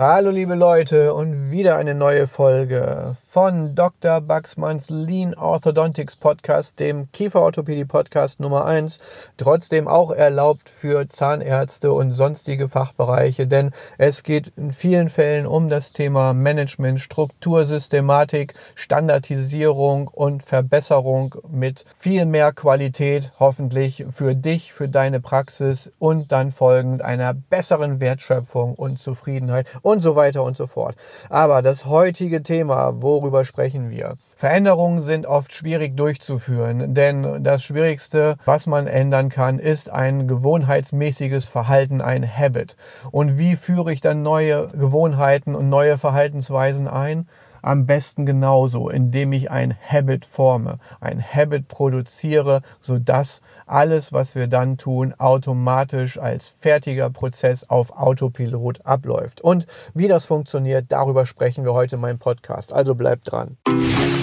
Hallo liebe Leute und wieder eine neue Folge von Dr. Baxmanns Lean Orthodontics Podcast, dem Kieferorthopädie Podcast Nummer 1, trotzdem auch erlaubt für Zahnärzte und sonstige Fachbereiche, denn es geht in vielen Fällen um das Thema Management, Struktur, Systematik, Standardisierung und Verbesserung mit viel mehr Qualität hoffentlich für dich, für deine Praxis und dann folgend einer besseren Wertschöpfung und Zufriedenheit und so weiter und so fort. Aber das heutige Thema, worüber sprechen wir? Veränderungen sind oft schwierig durchzuführen, denn das Schwierigste, was man ändern kann, ist ein gewohnheitsmäßiges Verhalten, ein Habit. Und wie führe ich dann neue Gewohnheiten und neue Verhaltensweisen ein? Am besten genauso, indem ich ein Habit forme, ein Habit produziere, sodass alles, was wir dann tun, automatisch als fertiger Prozess auf Autopilot abläuft. Und wie das funktioniert, darüber sprechen wir heute in meinem Podcast. Also bleibt dran.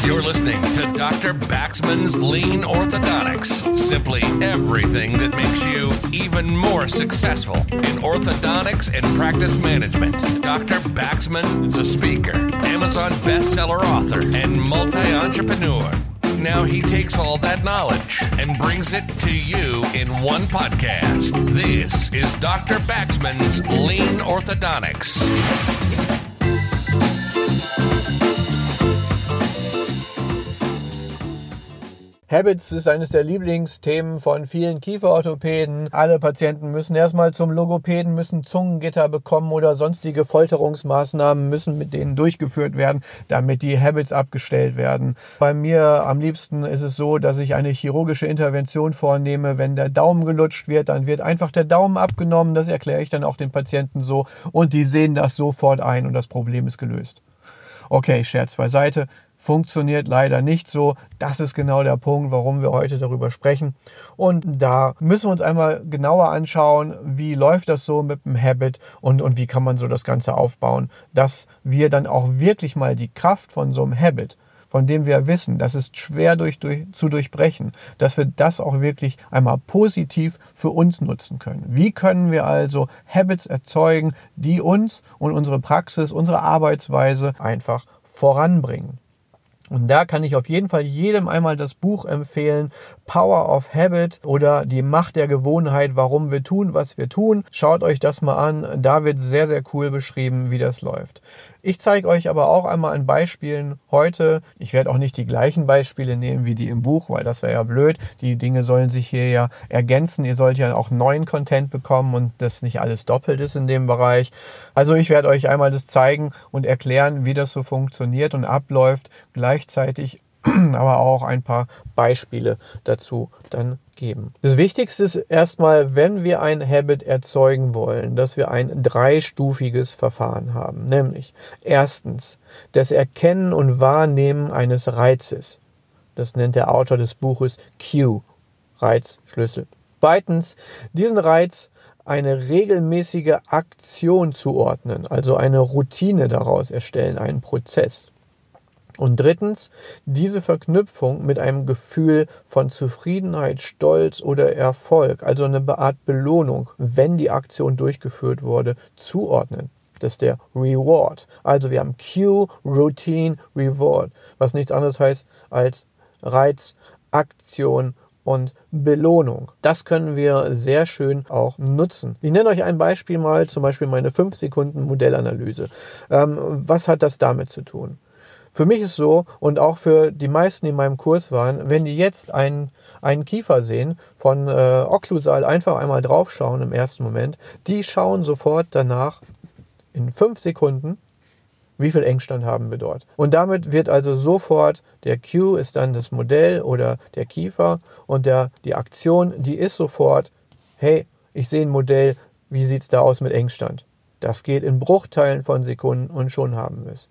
You're listening to Dr. Baxman's Lean Orthodontics. Simply everything that makes you even more successful in orthodontics and practice management. Dr. Baxman is a speaker, Amazon bestseller author, and multi entrepreneur. Now he takes all that knowledge and brings it to you in one podcast. This is Dr. Baxman's Lean Orthodontics. Habits ist eines der Lieblingsthemen von vielen Kieferorthopäden. Alle Patienten müssen erstmal zum Logopäden, müssen Zungengitter bekommen oder sonstige Folterungsmaßnahmen müssen mit denen durchgeführt werden, damit die Habits abgestellt werden. Bei mir am liebsten ist es so, dass ich eine chirurgische Intervention vornehme. Wenn der Daumen gelutscht wird, dann wird einfach der Daumen abgenommen. Das erkläre ich dann auch den Patienten so und die sehen das sofort ein und das Problem ist gelöst. Okay, Scherz beiseite funktioniert leider nicht so. Das ist genau der Punkt, warum wir heute darüber sprechen. Und da müssen wir uns einmal genauer anschauen, wie läuft das so mit dem Habit und, und wie kann man so das Ganze aufbauen, dass wir dann auch wirklich mal die Kraft von so einem Habit von dem wir wissen, das ist schwer durch, durch, zu durchbrechen, dass wir das auch wirklich einmal positiv für uns nutzen können. Wie können wir also Habits erzeugen, die uns und unsere Praxis, unsere Arbeitsweise einfach voranbringen? Und da kann ich auf jeden Fall jedem einmal das Buch empfehlen, Power of Habit oder die Macht der Gewohnheit, warum wir tun, was wir tun. Schaut euch das mal an, da wird sehr, sehr cool beschrieben, wie das läuft. Ich zeige euch aber auch einmal an Beispielen heute. Ich werde auch nicht die gleichen Beispiele nehmen wie die im Buch, weil das wäre ja blöd. Die Dinge sollen sich hier ja ergänzen. Ihr sollt ja auch neuen Content bekommen und das nicht alles doppelt ist in dem Bereich. Also ich werde euch einmal das zeigen und erklären, wie das so funktioniert und abläuft. Gleichzeitig aber auch ein paar Beispiele dazu dann geben. Das Wichtigste ist erstmal, wenn wir ein Habit erzeugen wollen, dass wir ein dreistufiges Verfahren haben. Nämlich erstens das Erkennen und Wahrnehmen eines Reizes. Das nennt der Autor des Buches Q, Reizschlüssel. Zweitens, diesen Reiz eine regelmäßige Aktion zuordnen, also eine Routine daraus erstellen, einen Prozess. Und drittens, diese Verknüpfung mit einem Gefühl von Zufriedenheit, Stolz oder Erfolg, also eine Art Belohnung, wenn die Aktion durchgeführt wurde, zuordnen. Das ist der Reward. Also wir haben Cue, Routine, Reward, was nichts anderes heißt als Reiz, Aktion und Belohnung. Das können wir sehr schön auch nutzen. Ich nenne euch ein Beispiel mal, zum Beispiel meine 5 Sekunden Modellanalyse. Ähm, was hat das damit zu tun? Für mich ist so und auch für die meisten, die in meinem Kurs waren, wenn die jetzt einen, einen Kiefer sehen, von äh, Okklusal einfach einmal draufschauen im ersten Moment, die schauen sofort danach in fünf Sekunden, wie viel Engstand haben wir dort. Und damit wird also sofort der Q ist dann das Modell oder der Kiefer und der, die Aktion, die ist sofort, hey, ich sehe ein Modell, wie sieht es da aus mit Engstand? Das geht in Bruchteilen von Sekunden und schon haben wir es.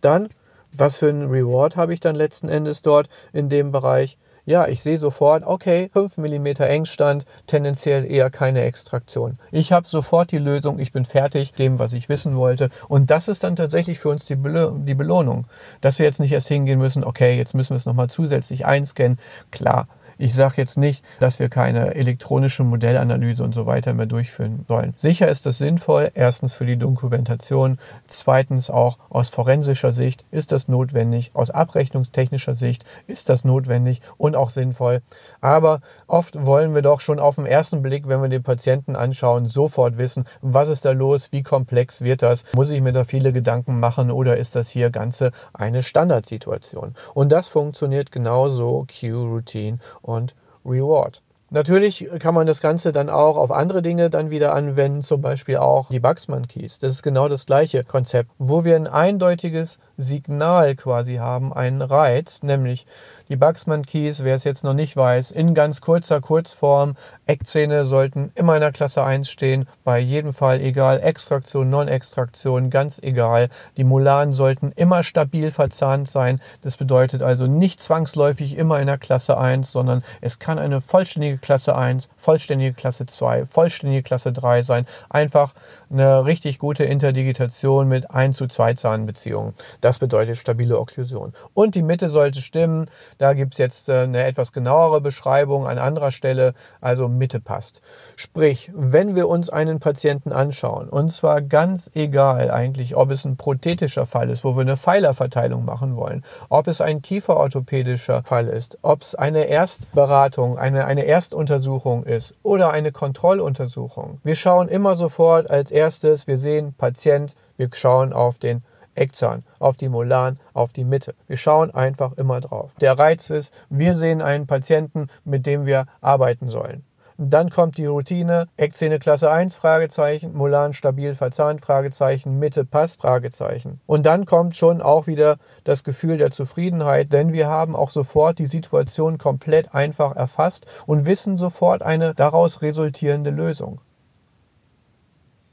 Dann was für einen Reward habe ich dann letzten Endes dort in dem Bereich? Ja, ich sehe sofort, okay, 5 mm Engstand, tendenziell eher keine Extraktion. Ich habe sofort die Lösung, ich bin fertig, dem, was ich wissen wollte. Und das ist dann tatsächlich für uns die, Belo die Belohnung. Dass wir jetzt nicht erst hingehen müssen, okay, jetzt müssen wir es nochmal zusätzlich einscannen. Klar, Ich sage jetzt nicht, dass wir keine elektronische Modellanalyse und so weiter mehr durchführen sollen. Sicher ist das sinnvoll, erstens für die Dokumentation, zweitens auch aus forensischer Sicht ist das notwendig, aus abrechnungstechnischer Sicht ist das notwendig und auch sinnvoll. Aber oft wollen wir doch schon auf den ersten Blick, wenn wir den Patienten anschauen, sofort wissen, was ist da los, wie komplex wird das, muss ich mir da viele Gedanken machen oder ist das hier Ganze eine Standardsituation? Und das funktioniert genauso Q-Routine und Reward. Natürlich kann man das Ganze dann auch auf andere Dinge dann wieder anwenden, zum Beispiel auch die Bugsman Keys. Das ist genau das gleiche Konzept, wo wir ein eindeutiges Signal quasi haben, einen Reiz, nämlich die Bugsman Keys, wer es jetzt noch nicht weiß, in ganz kurzer Kurzform. Eckzähne sollten immer in der Klasse 1 stehen, bei jedem Fall egal, Extraktion, Non-Extraktion, ganz egal. Die Molaren sollten immer stabil verzahnt sein. Das bedeutet also nicht zwangsläufig immer in der Klasse 1, sondern es kann eine vollständige Klasse 1, vollständige Klasse 2, vollständige Klasse 3 sein. Einfach eine richtig gute Interdigitation mit 1 zu 2 Zahnbeziehungen. Das bedeutet stabile Okklusion. Und die Mitte sollte stimmen. Da gibt es jetzt äh, eine etwas genauere Beschreibung an anderer Stelle, also Mitte passt. Sprich, wenn wir uns einen Patienten anschauen, und zwar ganz egal eigentlich, ob es ein prothetischer Fall ist, wo wir eine Pfeilerverteilung machen wollen, ob es ein kieferorthopädischer Fall ist, ob es eine Erstberatung, eine, eine Erstuntersuchung ist oder eine Kontrolluntersuchung. Wir schauen immer sofort als erstes, wir sehen Patient, wir schauen auf den Eckzahn, auf die Molaren, auf die Mitte. Wir schauen einfach immer drauf. Der Reiz ist, wir sehen einen Patienten, mit dem wir arbeiten sollen. Dann kommt die Routine, Eckzähne Klasse 1, Fragezeichen, Molaren stabil verzahnt, Fragezeichen, Mitte passt, Fragezeichen. Und dann kommt schon auch wieder das Gefühl der Zufriedenheit, denn wir haben auch sofort die Situation komplett einfach erfasst und wissen sofort eine daraus resultierende Lösung.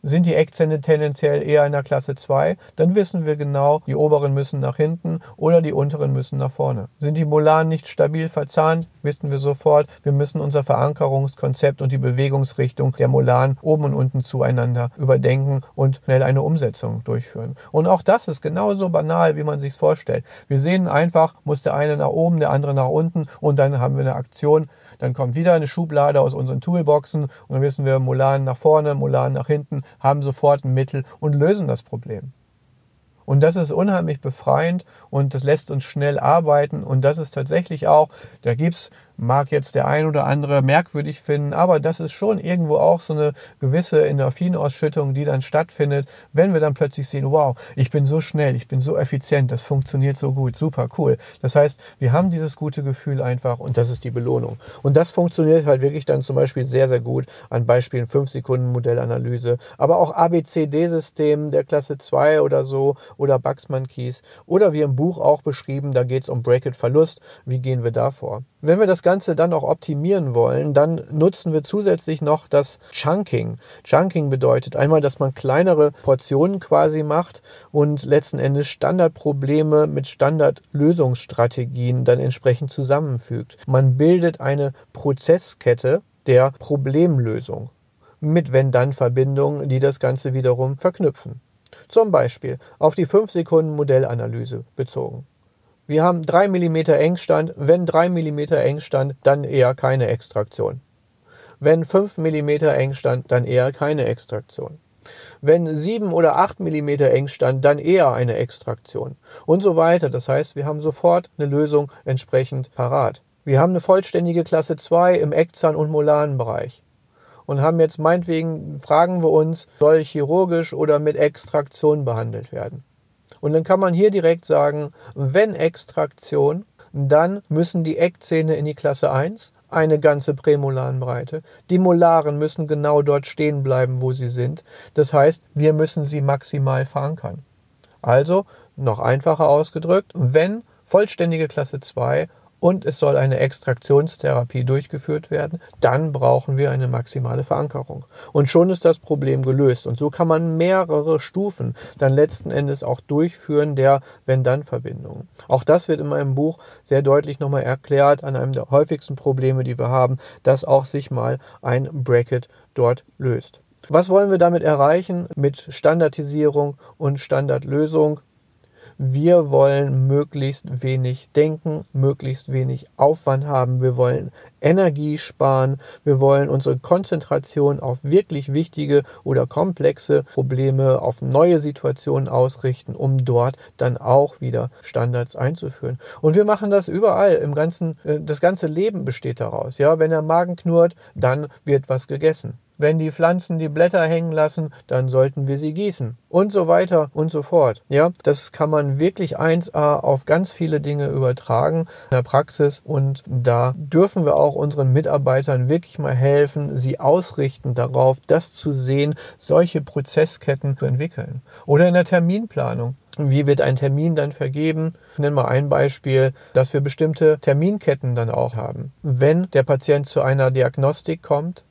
Sind die Eckzähne tendenziell eher in der Klasse 2, dann wissen wir genau, die oberen müssen nach hinten oder die unteren müssen nach vorne. Sind die Molaren nicht stabil verzahnt, wissen wir sofort, wir müssen unser Verankerungskonzept und die Bewegungsrichtung der Molaren oben und unten zueinander überdenken und schnell eine Umsetzung durchführen. Und auch das ist genauso banal, wie man sich vorstellt. Wir sehen einfach, muss der eine nach oben, der andere nach unten und dann haben wir eine Aktion. Dann kommt wieder eine Schublade aus unseren Toolboxen und dann wissen wir, Molaren nach vorne, Molaren nach hinten, haben sofort ein Mittel und lösen das Problem. Und das ist unheimlich befreiend und das lässt uns schnell arbeiten. Und das ist tatsächlich auch, da gibt es mag jetzt der ein oder andere merkwürdig finden, aber das ist schon irgendwo auch so eine gewisse Endorphinausschüttung, die dann stattfindet, wenn wir dann plötzlich sehen, wow, ich bin so schnell, ich bin so effizient, das funktioniert so gut, super cool. Das heißt, wir haben dieses gute Gefühl einfach und das ist die Belohnung. Und das funktioniert halt wirklich dann zum Beispiel sehr, sehr gut an Beispielen 5 Sekunden Modellanalyse, aber auch ABCD-System der Klasse 2 oder so oder Bugsman Keys oder wie im Buch auch beschrieben, da geht es um Bracket-Verlust. Wie gehen wir da vor? Wenn wir das Ganze dann auch optimieren wollen, dann nutzen wir zusätzlich noch das Chunking. Chunking bedeutet einmal, dass man kleinere Portionen quasi macht und letzten Endes Standardprobleme mit Standardlösungsstrategien dann entsprechend zusammenfügt. Man bildet eine Prozesskette der Problemlösung mit Wenn-Dann-Verbindungen, die das Ganze wiederum verknüpfen. Zum Beispiel auf die 5 Sekunden Modellanalyse bezogen. Wir haben 3 mm Engstand. Wenn 3 mm Engstand, dann eher keine Extraktion. Wenn 5 mm Engstand, dann eher keine Extraktion. Wenn 7 oder 8 mm Engstand, dann eher eine Extraktion. Und so weiter. Das heißt, wir haben sofort eine Lösung entsprechend parat. Wir haben eine vollständige Klasse 2 im Eckzahn- und Molarenbereich. Und haben jetzt meinetwegen, fragen wir uns, soll chirurgisch oder mit Extraktion behandelt werden? Und dann kann man hier direkt sagen, wenn Extraktion, dann müssen die Eckzähne in die Klasse 1, eine ganze Prämolarenbreite. Die Molaren müssen genau dort stehen bleiben, wo sie sind. Das heißt, wir müssen sie maximal verankern. Also, noch einfacher ausgedrückt, wenn vollständige Klasse 2 und es soll eine Extraktionstherapie durchgeführt werden, dann brauchen wir eine maximale Verankerung. Und schon ist das Problem gelöst. Und so kann man mehrere Stufen dann letzten Endes auch durchführen der Wenn-Dann-Verbindung. Auch das wird in meinem Buch sehr deutlich nochmal erklärt an einem der häufigsten Probleme, die wir haben, dass auch sich mal ein Bracket dort löst. Was wollen wir damit erreichen mit Standardisierung und Standardlösung? Wir wollen möglichst wenig denken, möglichst wenig Aufwand haben. Wir wollen Energie sparen. Wir wollen unsere Konzentration auf wirklich wichtige oder komplexe Probleme, auf neue Situationen ausrichten, um dort dann auch wieder Standards einzuführen. Und wir machen das überall im ganzen, äh, das ganze Leben besteht daraus. Ja, wenn der Magen knurrt, dann wird was gegessen. Wenn die Pflanzen die Blätter hängen lassen, dann sollten wir sie gießen und so weiter und so fort. Ja, das kann man wirklich 1a auf ganz viele Dinge übertragen in der Praxis und da dürfen wir auch unseren Mitarbeitern wirklich mal helfen, sie ausrichten darauf, das zu sehen, solche Prozessketten zu entwickeln. Oder in der Terminplanung. Wie wird ein Termin dann vergeben? Ich nenne mal ein Beispiel, dass wir bestimmte Terminketten dann auch haben. Wenn der Patient zu einer Diagnostik kommt,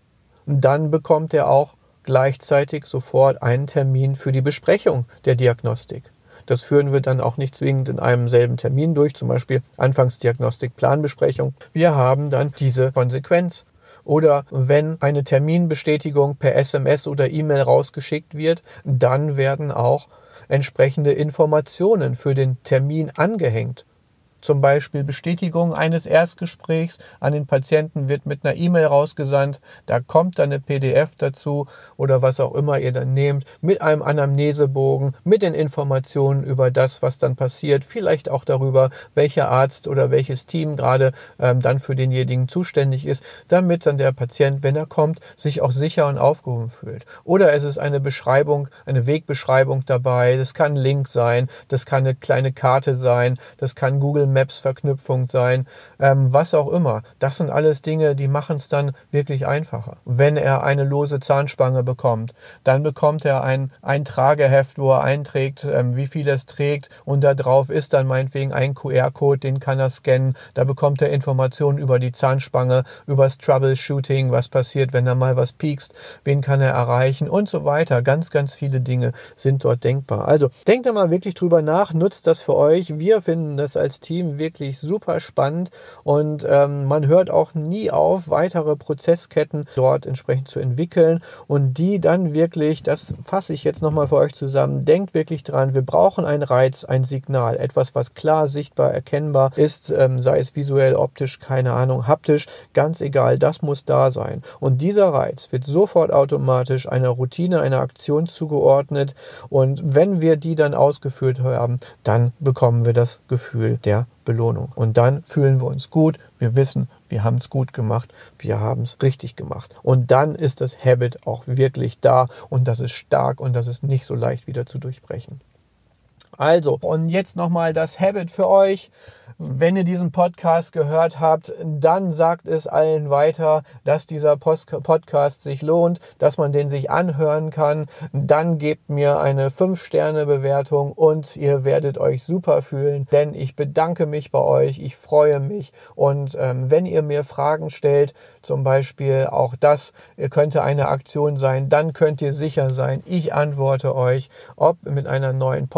dann bekommt er auch gleichzeitig sofort einen Termin für die Besprechung der Diagnostik. Das führen wir dann auch nicht zwingend in einem selben Termin durch, zum Beispiel Anfangsdiagnostik, Planbesprechung. Wir haben dann diese Konsequenz. Oder wenn eine Terminbestätigung per SMS oder E-Mail rausgeschickt wird, dann werden auch entsprechende Informationen für den Termin angehängt zum Beispiel Bestätigung eines Erstgesprächs an den Patienten wird mit einer E-Mail rausgesandt. Da kommt dann eine PDF dazu oder was auch immer ihr dann nehmt, mit einem Anamnesebogen, mit den Informationen über das, was dann passiert, vielleicht auch darüber, welcher Arzt oder welches Team gerade ähm, dann für denjenigen zuständig ist, damit dann der Patient, wenn er kommt, sich auch sicher und aufgehoben fühlt. Oder es ist eine Beschreibung, eine Wegbeschreibung dabei. Das kann ein Link sein, das kann eine kleine Karte sein, das kann Google Maps Verknüpfung sein, ähm, was auch immer. Das sind alles Dinge, die machen es dann wirklich einfacher. Wenn er eine lose Zahnspange bekommt, dann bekommt er ein, ein Trageheft, wo er einträgt, ähm, wie viel es trägt und da drauf ist dann meinetwegen ein QR-Code, den kann er scannen. Da bekommt er Informationen über die Zahnspange, über das Troubleshooting, was passiert, wenn er mal was piekst, wen kann er erreichen und so weiter. Ganz, ganz viele Dinge sind dort denkbar. Also denkt da mal wirklich drüber nach, nutzt das für euch. Wir finden das als Team Team wirklich super spannend und ähm, man hört auch nie auf, weitere Prozessketten dort entsprechend zu entwickeln und die dann wirklich, das fasse ich jetzt nochmal für euch zusammen, denkt wirklich dran, wir brauchen einen Reiz, ein Signal, etwas, was klar sichtbar erkennbar ist, ähm, sei es visuell, optisch, keine Ahnung, haptisch, ganz egal, das muss da sein. Und dieser Reiz wird sofort automatisch einer Routine, einer Aktion zugeordnet und wenn wir die dann ausgeführt haben, dann bekommen wir das Gefühl der Belohnung. Und dann fühlen wir uns gut. Wir wissen, wir haben es gut gemacht. Wir haben es richtig gemacht. Und dann ist das Habit auch wirklich da und das ist stark und das ist nicht so leicht wieder zu durchbrechen. Also, und jetzt nochmal das Habit für euch. Wenn ihr diesen Podcast gehört habt, dann sagt es allen weiter, dass dieser Podcast sich lohnt, dass man den sich anhören kann. Dann gebt mir eine 5-Sterne-Bewertung und ihr werdet euch super fühlen, denn ich bedanke mich bei euch, ich freue mich und ähm, wenn ihr mir Fragen stellt, zum Beispiel auch das könnte eine Aktion sein, dann könnt ihr sicher sein, ich antworte euch, ob mit einer neuen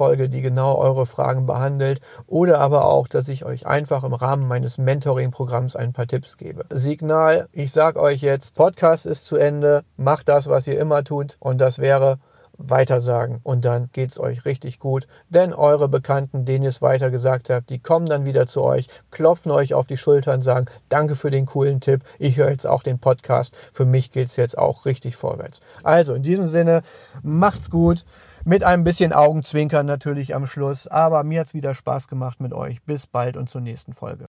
Podcast-Folge, die genau eure Fragen behandelt oder aber auch dass ich euch einfach im Rahmen meines Mentoring-Programms ein paar Tipps gebe. Signal, ich sage euch jetzt, Podcast ist zu Ende, macht das, was ihr immer tut und das wäre weitersagen und dann geht es euch richtig gut, denn eure Bekannten, denen ihr es weiter gesagt habt, die kommen dann wieder zu euch, klopfen euch auf die Schultern, sagen, danke für den coolen Tipp, ich höre jetzt auch den Podcast, für mich geht es jetzt auch richtig vorwärts. Also in diesem Sinne, macht's gut. Mit ein bisschen Augenzwinkern natürlich am Schluss. Aber mir hat es wieder Spaß gemacht mit euch. Bis bald und zur nächsten Folge.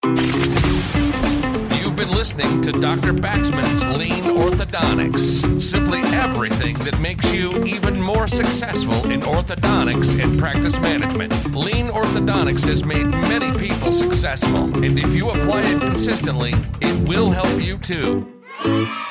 You've been listening to Dr. Baxman's Lean Orthodontics. Simply everything that makes you even more successful in orthodontics and practice management. Lean Orthodontics has made many people successful, and if you apply it consistently, it will help you too.